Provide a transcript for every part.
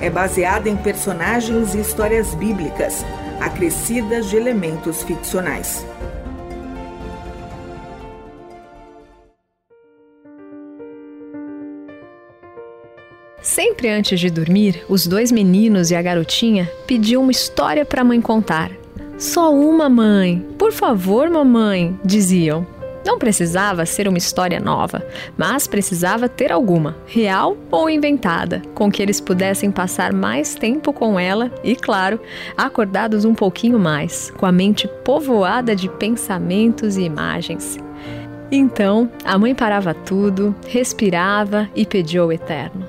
é baseada em personagens e histórias bíblicas, acrescidas de elementos ficcionais. Sempre antes de dormir, os dois meninos e a garotinha pediam uma história para a mãe contar. Só uma, mãe. Por favor, mamãe, diziam. Não precisava ser uma história nova, mas precisava ter alguma, real ou inventada, com que eles pudessem passar mais tempo com ela e, claro, acordados um pouquinho mais, com a mente povoada de pensamentos e imagens. Então, a mãe parava tudo, respirava e pediu ao Eterno: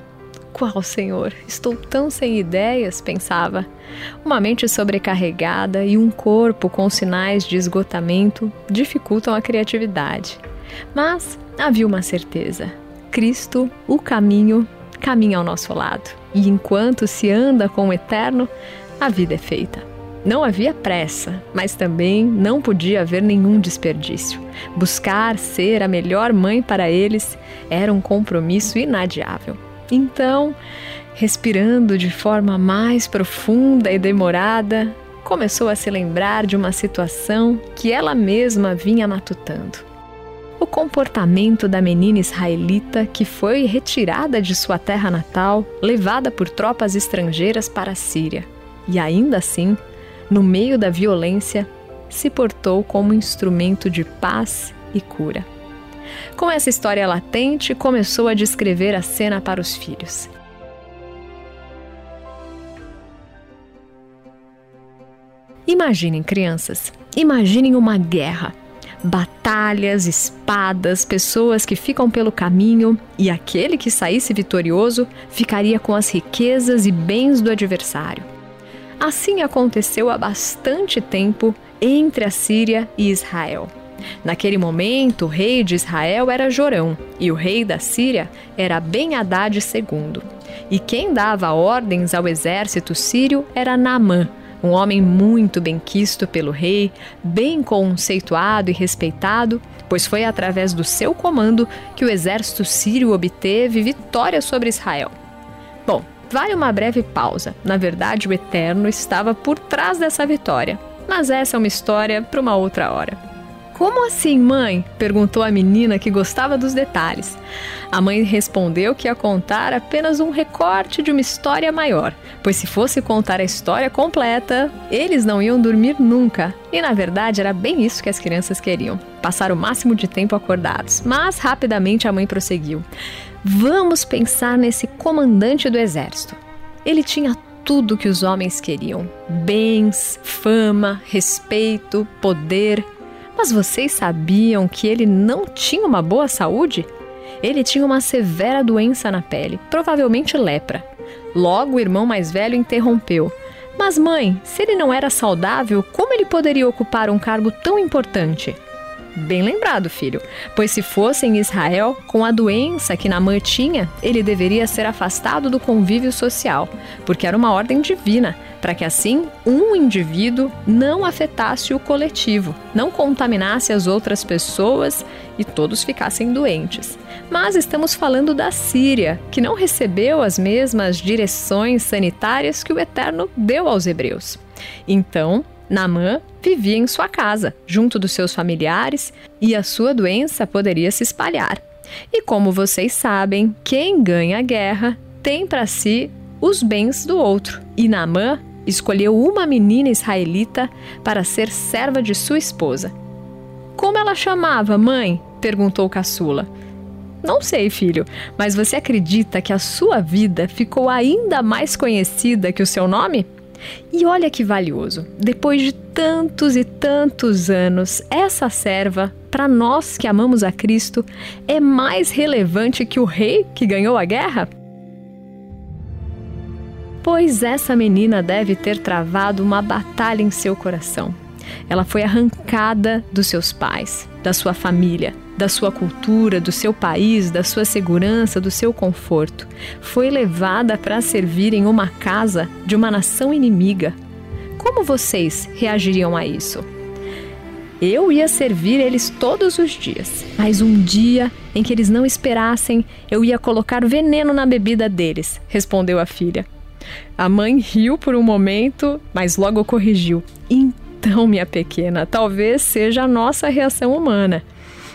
Qual, Senhor? Estou tão sem ideias, pensava. Uma mente sobrecarregada e um corpo com sinais de esgotamento dificultam a criatividade. Mas havia uma certeza: Cristo, o caminho, caminha ao nosso lado. E enquanto se anda com o eterno, a vida é feita. Não havia pressa, mas também não podia haver nenhum desperdício. Buscar ser a melhor mãe para eles era um compromisso inadiável. Então, respirando de forma mais profunda e demorada, começou a se lembrar de uma situação que ela mesma vinha matutando. O comportamento da menina israelita que foi retirada de sua terra natal, levada por tropas estrangeiras para a Síria, e ainda assim, no meio da violência, se portou como instrumento de paz e cura. Com essa história latente, começou a descrever a cena para os filhos. Imaginem, crianças, imaginem uma guerra. Batalhas, espadas, pessoas que ficam pelo caminho e aquele que saísse vitorioso ficaria com as riquezas e bens do adversário. Assim aconteceu há bastante tempo entre a Síria e Israel. Naquele momento, o rei de Israel era Jorão e o rei da Síria era Ben-Hadad II. E quem dava ordens ao exército sírio era Naamã, um homem muito benquisto pelo rei, bem conceituado e respeitado, pois foi através do seu comando que o exército sírio obteve vitória sobre Israel. Bom, vale uma breve pausa. Na verdade, o Eterno estava por trás dessa vitória, mas essa é uma história para uma outra hora. Como assim, mãe? perguntou a menina que gostava dos detalhes. A mãe respondeu que ia contar apenas um recorte de uma história maior, pois se fosse contar a história completa, eles não iam dormir nunca. E na verdade era bem isso que as crianças queriam: passar o máximo de tempo acordados. Mas rapidamente a mãe prosseguiu: Vamos pensar nesse comandante do exército. Ele tinha tudo que os homens queriam: bens, fama, respeito, poder. Mas vocês sabiam que ele não tinha uma boa saúde? Ele tinha uma severa doença na pele, provavelmente lepra. Logo, o irmão mais velho interrompeu. Mas, mãe, se ele não era saudável, como ele poderia ocupar um cargo tão importante? Bem lembrado, filho, pois se fosse em Israel, com a doença que Namã tinha, ele deveria ser afastado do convívio social, porque era uma ordem divina, para que assim um indivíduo não afetasse o coletivo, não contaminasse as outras pessoas e todos ficassem doentes. Mas estamos falando da Síria, que não recebeu as mesmas direções sanitárias que o Eterno deu aos hebreus. Então, Namã vivia em sua casa, junto dos seus familiares, e a sua doença poderia se espalhar. E como vocês sabem, quem ganha a guerra tem para si os bens do outro. E Namã escolheu uma menina israelita para ser serva de sua esposa. Como ela chamava, mãe? perguntou Caçula. Não sei, filho, mas você acredita que a sua vida ficou ainda mais conhecida que o seu nome? E olha que valioso, depois de tantos e tantos anos, essa serva, para nós que amamos a Cristo, é mais relevante que o rei que ganhou a guerra? pois essa menina deve ter travado uma batalha em seu coração. Ela foi arrancada dos seus pais, da sua família, da sua cultura, do seu país, da sua segurança, do seu conforto. Foi levada para servir em uma casa de uma nação inimiga. Como vocês reagiriam a isso? Eu ia servir eles todos os dias, mas um dia em que eles não esperassem, eu ia colocar veneno na bebida deles, respondeu a filha. A mãe riu por um momento, mas logo corrigiu. Minha pequena, talvez seja a nossa reação humana.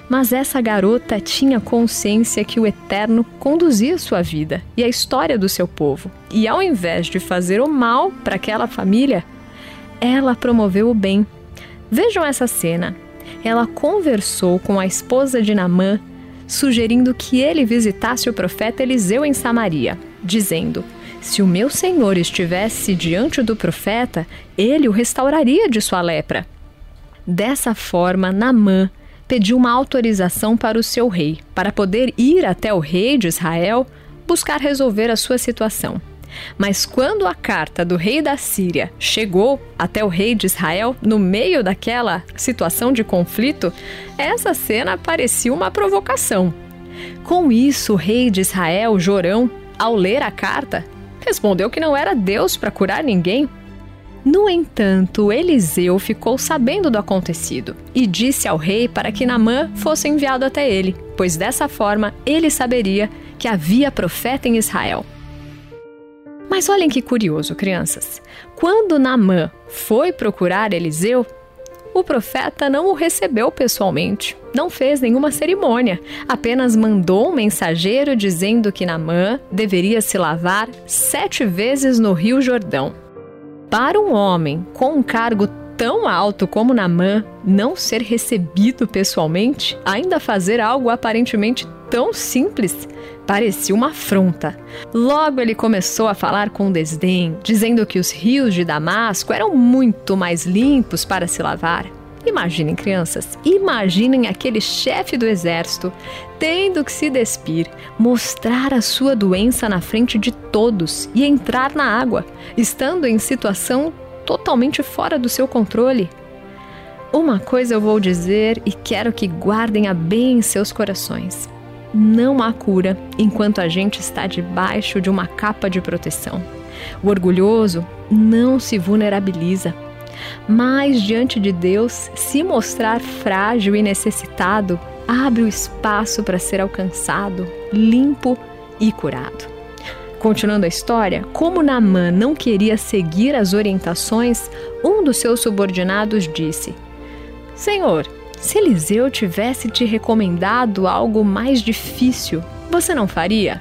Mas essa garota tinha consciência que o Eterno conduzia sua vida e a história do seu povo. E ao invés de fazer o mal para aquela família, ela promoveu o bem. Vejam essa cena. Ela conversou com a esposa de Namã, sugerindo que ele visitasse o profeta Eliseu em Samaria, dizendo: Se o meu senhor estivesse diante do profeta, ele o restauraria de sua lepra. Dessa forma, Namã pediu uma autorização para o seu rei, para poder ir até o rei de Israel buscar resolver a sua situação. Mas quando a carta do rei da Síria chegou até o rei de Israel, no meio daquela situação de conflito, essa cena parecia uma provocação. Com isso, o rei de Israel, Jorão, ao ler a carta, respondeu que não era Deus para curar ninguém, no entanto, Eliseu ficou sabendo do acontecido e disse ao rei para que Namã fosse enviado até ele, pois dessa forma ele saberia que havia profeta em Israel. Mas olhem que curioso, crianças. Quando Namã foi procurar Eliseu, o profeta não o recebeu pessoalmente, não fez nenhuma cerimônia, apenas mandou um mensageiro dizendo que Namã deveria se lavar sete vezes no Rio Jordão. Para um homem com um cargo tão alto como Namã não ser recebido pessoalmente, ainda fazer algo aparentemente tão simples, parecia uma afronta. Logo ele começou a falar com desdém, dizendo que os rios de Damasco eram muito mais limpos para se lavar Imaginem, crianças, imaginem aquele chefe do exército tendo que se despir, mostrar a sua doença na frente de todos e entrar na água, estando em situação totalmente fora do seu controle. Uma coisa eu vou dizer e quero que guardem a bem em seus corações. Não há cura enquanto a gente está debaixo de uma capa de proteção. O orgulhoso não se vulnerabiliza mas diante de Deus, se mostrar frágil e necessitado, abre o espaço para ser alcançado, limpo e curado. Continuando a história, como Naamã não queria seguir as orientações, um dos seus subordinados disse: Senhor, se Eliseu tivesse te recomendado algo mais difícil, você não faria?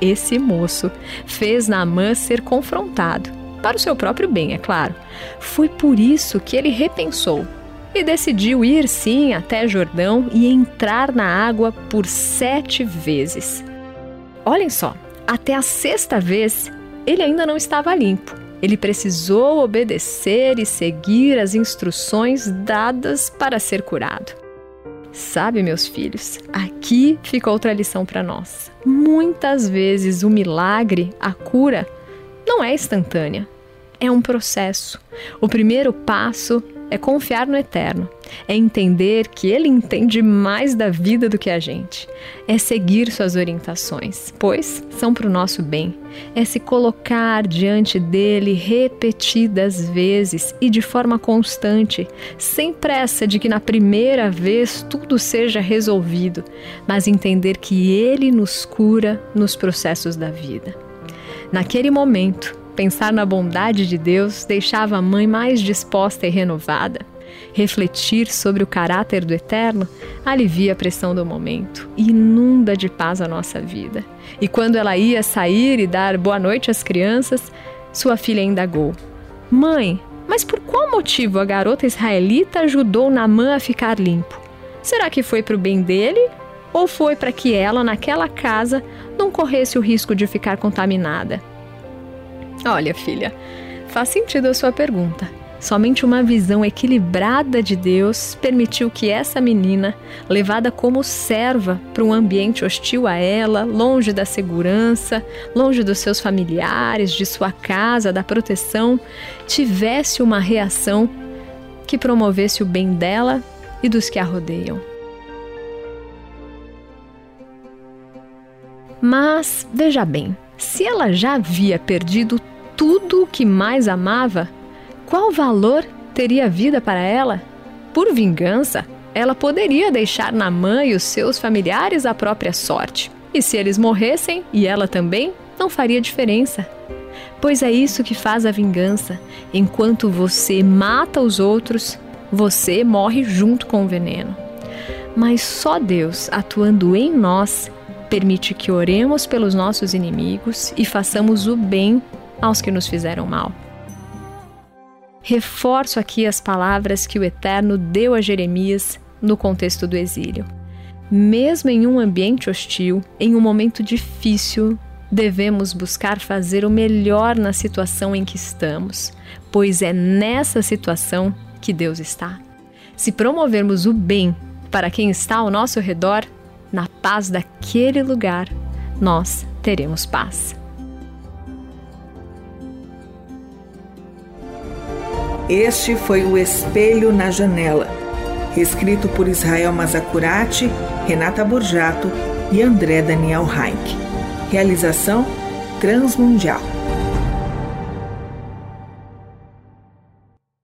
Esse moço fez Naamã ser confrontado para o seu próprio bem, é claro. Foi por isso que ele repensou e decidiu ir sim até Jordão e entrar na água por sete vezes. Olhem só, até a sexta vez ele ainda não estava limpo. Ele precisou obedecer e seguir as instruções dadas para ser curado. Sabe, meus filhos, aqui fica outra lição para nós. Muitas vezes o milagre, a cura, não é instantânea é um processo. O primeiro passo é confiar no Eterno, é entender que Ele entende mais da vida do que a gente, é seguir suas orientações, pois são para o nosso bem, é se colocar diante dele repetidas vezes e de forma constante, sem pressa de que na primeira vez tudo seja resolvido, mas entender que Ele nos cura nos processos da vida. Naquele momento, Pensar na bondade de Deus deixava a mãe mais disposta e renovada. Refletir sobre o caráter do Eterno alivia a pressão do momento e inunda de paz a nossa vida. E quando ela ia sair e dar boa noite às crianças, sua filha indagou: Mãe, mas por qual motivo a garota israelita ajudou Namã a ficar limpo? Será que foi para o bem dele ou foi para que ela, naquela casa, não corresse o risco de ficar contaminada? Olha, filha, faz sentido a sua pergunta. Somente uma visão equilibrada de Deus permitiu que essa menina, levada como serva para um ambiente hostil a ela, longe da segurança, longe dos seus familiares, de sua casa, da proteção, tivesse uma reação que promovesse o bem dela e dos que a rodeiam. Mas veja bem, se ela já havia perdido tudo o que mais amava, qual valor teria a vida para ela? Por vingança, ela poderia deixar na mãe os seus familiares a própria sorte. E se eles morressem, e ela também, não faria diferença. Pois é isso que faz a vingança. Enquanto você mata os outros, você morre junto com o veneno. Mas só Deus, atuando em nós, permite que oremos pelos nossos inimigos e façamos o bem aos que nos fizeram mal reforço aqui as palavras que o Eterno deu a Jeremias no contexto do exílio. Mesmo em um ambiente hostil, em um momento difícil, devemos buscar fazer o melhor na situação em que estamos, pois é nessa situação que Deus está. Se promovermos o bem para quem está ao nosso redor, na paz daquele lugar, nós teremos paz. Este foi o Espelho na Janela, escrito por Israel Mazacurati, Renata Borjato e André Daniel Heinck. Realização Transmundial.